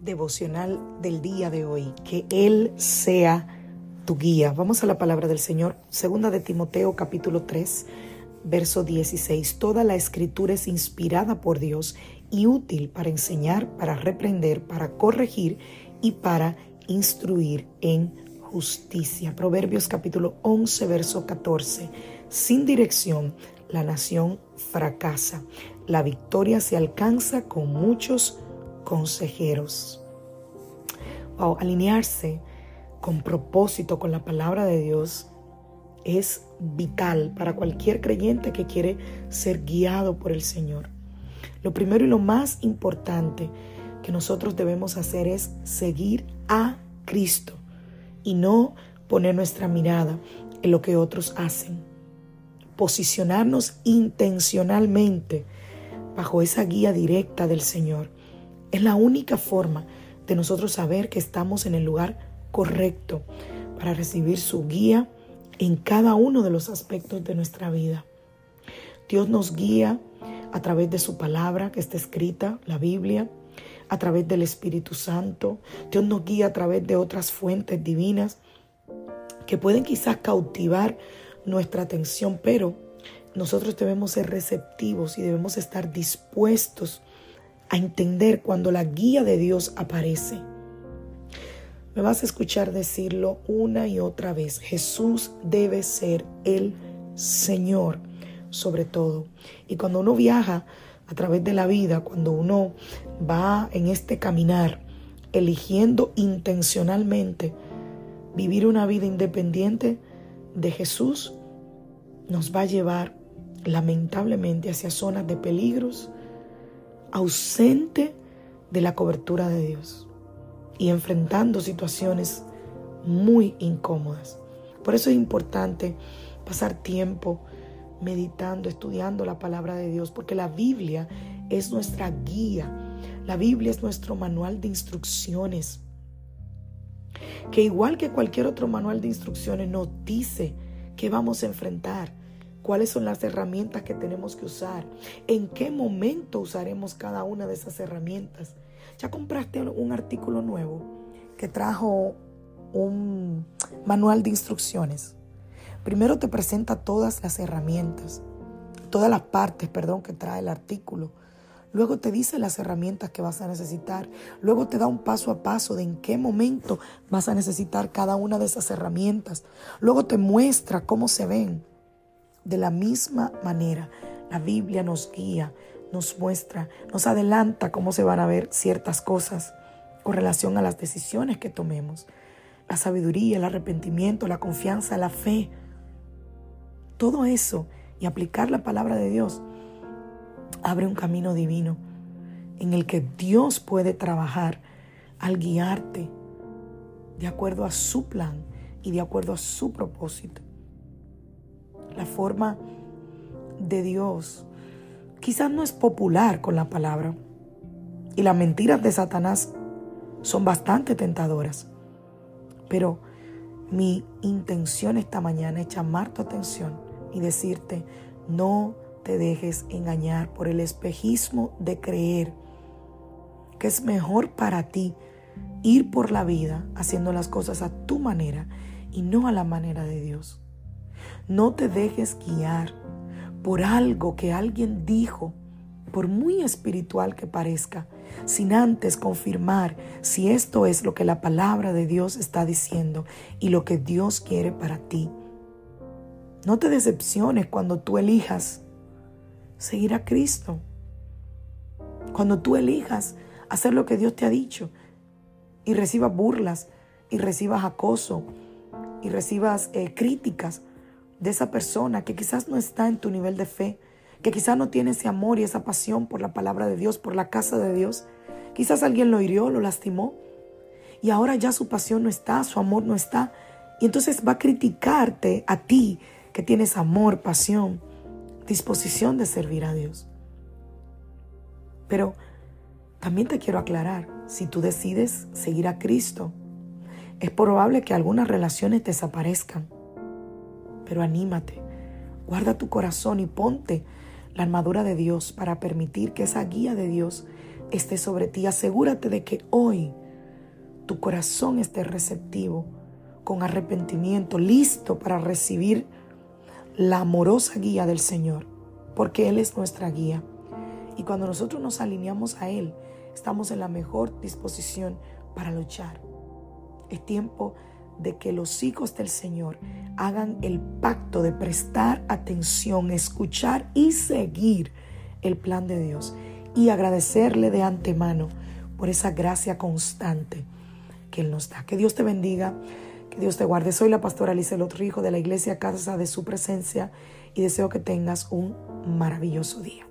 Devocional del día de hoy, que Él sea tu guía. Vamos a la palabra del Señor, segunda de Timoteo capítulo 3, verso 16. Toda la escritura es inspirada por Dios y útil para enseñar, para reprender, para corregir y para instruir en justicia. Proverbios capítulo 11, verso 14. Sin dirección, la nación fracasa. La victoria se alcanza con muchos consejeros. alinearse con propósito con la palabra de Dios es vital para cualquier creyente que quiere ser guiado por el Señor. Lo primero y lo más importante que nosotros debemos hacer es seguir a Cristo y no poner nuestra mirada en lo que otros hacen. Posicionarnos intencionalmente bajo esa guía directa del Señor es la única forma de nosotros saber que estamos en el lugar correcto para recibir su guía en cada uno de los aspectos de nuestra vida. Dios nos guía a través de su palabra que está escrita, la Biblia, a través del Espíritu Santo. Dios nos guía a través de otras fuentes divinas que pueden quizás cautivar nuestra atención, pero nosotros debemos ser receptivos y debemos estar dispuestos a entender cuando la guía de Dios aparece. Me vas a escuchar decirlo una y otra vez. Jesús debe ser el Señor sobre todo. Y cuando uno viaja a través de la vida, cuando uno va en este caminar, eligiendo intencionalmente vivir una vida independiente de Jesús, nos va a llevar lamentablemente hacia zonas de peligros, ausente de la cobertura de Dios y enfrentando situaciones muy incómodas. Por eso es importante pasar tiempo meditando, estudiando la palabra de Dios, porque la Biblia es nuestra guía. La Biblia es nuestro manual de instrucciones. Que igual que cualquier otro manual de instrucciones nos dice que vamos a enfrentar, cuáles son las herramientas que tenemos que usar, en qué momento usaremos cada una de esas herramientas. ¿Ya compraste un artículo nuevo que trajo un manual de instrucciones? Primero te presenta todas las herramientas, todas las partes, perdón, que trae el artículo. Luego te dice las herramientas que vas a necesitar. Luego te da un paso a paso de en qué momento vas a necesitar cada una de esas herramientas. Luego te muestra cómo se ven. De la misma manera, la Biblia nos guía, nos muestra, nos adelanta cómo se van a ver ciertas cosas con relación a las decisiones que tomemos. La sabiduría, el arrepentimiento, la confianza, la fe. Todo eso y aplicar la palabra de Dios abre un camino divino en el que Dios puede trabajar al guiarte de acuerdo a su plan y de acuerdo a su propósito la forma de Dios quizás no es popular con la palabra. Y las mentiras de Satanás son bastante tentadoras. Pero mi intención esta mañana es llamar tu atención y decirte, no te dejes engañar por el espejismo de creer que es mejor para ti ir por la vida haciendo las cosas a tu manera y no a la manera de Dios. No te dejes guiar por algo que alguien dijo, por muy espiritual que parezca, sin antes confirmar si esto es lo que la palabra de Dios está diciendo y lo que Dios quiere para ti. No te decepciones cuando tú elijas seguir a Cristo. Cuando tú elijas hacer lo que Dios te ha dicho y recibas burlas y recibas acoso y recibas eh, críticas de esa persona que quizás no está en tu nivel de fe, que quizás no tiene ese amor y esa pasión por la palabra de Dios, por la casa de Dios. Quizás alguien lo hirió, lo lastimó y ahora ya su pasión no está, su amor no está. Y entonces va a criticarte a ti que tienes amor, pasión, disposición de servir a Dios. Pero también te quiero aclarar, si tú decides seguir a Cristo, es probable que algunas relaciones desaparezcan. Pero anímate, guarda tu corazón y ponte la armadura de Dios para permitir que esa guía de Dios esté sobre ti. Asegúrate de que hoy tu corazón esté receptivo, con arrepentimiento, listo para recibir la amorosa guía del Señor, porque Él es nuestra guía. Y cuando nosotros nos alineamos a Él, estamos en la mejor disposición para luchar. Es tiempo de que los hijos del Señor hagan el pacto de prestar atención, escuchar y seguir el plan de Dios y agradecerle de antemano por esa gracia constante que Él nos da. Que Dios te bendiga, que Dios te guarde. Soy la pastora Alice Rijo de la iglesia Casa de Su Presencia y deseo que tengas un maravilloso día.